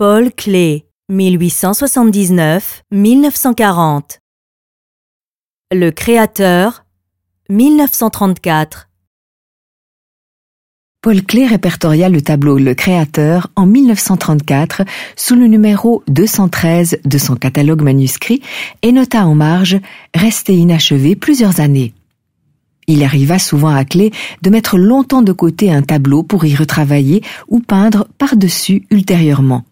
Paul Klee, 1879-1940. Le créateur, 1934. Paul Klee répertoria le tableau Le Créateur en 1934 sous le numéro 213 de son catalogue manuscrit et nota en marge Resté inachevé plusieurs années. Il arriva souvent à Clé de mettre longtemps de côté un tableau pour y retravailler ou peindre par-dessus ultérieurement.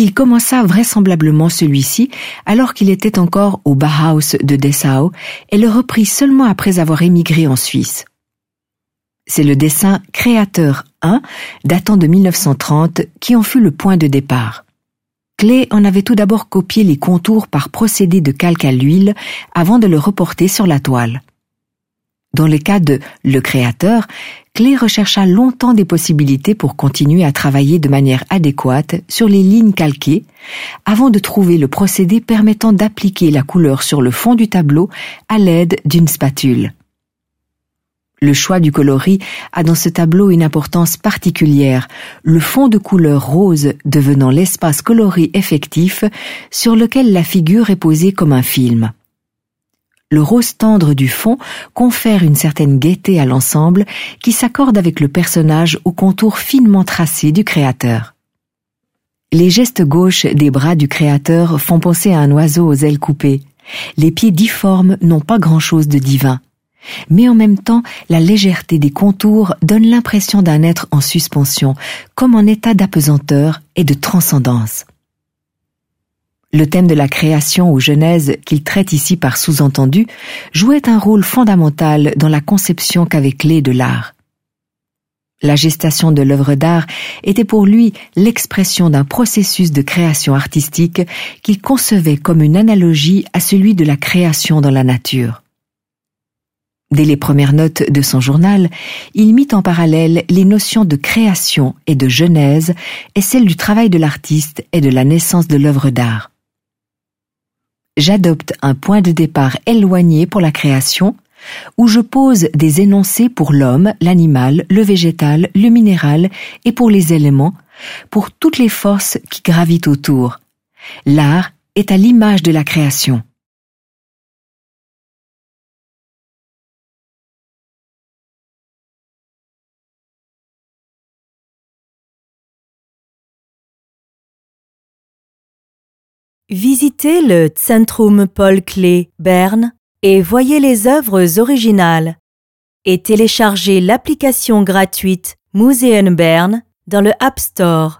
Il commença vraisemblablement celui-ci alors qu'il était encore au Bauhaus de Dessau et le reprit seulement après avoir émigré en Suisse. C'est le dessin Créateur 1, datant de 1930, qui en fut le point de départ. Clé en avait tout d'abord copié les contours par procédé de calque à l'huile avant de le reporter sur la toile. Dans le cas de Le Créateur, Clé rechercha longtemps des possibilités pour continuer à travailler de manière adéquate sur les lignes calquées, avant de trouver le procédé permettant d'appliquer la couleur sur le fond du tableau à l'aide d'une spatule. Le choix du coloris a dans ce tableau une importance particulière, le fond de couleur rose devenant l'espace coloré effectif sur lequel la figure est posée comme un film le rose tendre du fond confère une certaine gaieté à l'ensemble qui s'accorde avec le personnage au contour finement tracé du créateur. Les gestes gauches des bras du créateur font penser à un oiseau aux ailes coupées. Les pieds difformes n'ont pas grand-chose de divin. Mais en même temps, la légèreté des contours donne l'impression d'un être en suspension, comme en état d'apesanteur et de transcendance. Le thème de la création ou genèse qu'il traite ici par sous-entendu jouait un rôle fondamental dans la conception qu'avait clé de l'art. La gestation de l'œuvre d'art était pour lui l'expression d'un processus de création artistique qu'il concevait comme une analogie à celui de la création dans la nature. Dès les premières notes de son journal, il mit en parallèle les notions de création et de genèse et celles du travail de l'artiste et de la naissance de l'œuvre d'art j'adopte un point de départ éloigné pour la création, où je pose des énoncés pour l'homme, l'animal, le végétal, le minéral et pour les éléments, pour toutes les forces qui gravitent autour. L'art est à l'image de la création. Visitez le Zentrum Paul Klee Berne et voyez les œuvres originales. Et téléchargez l'application gratuite Museum Bern dans le App Store.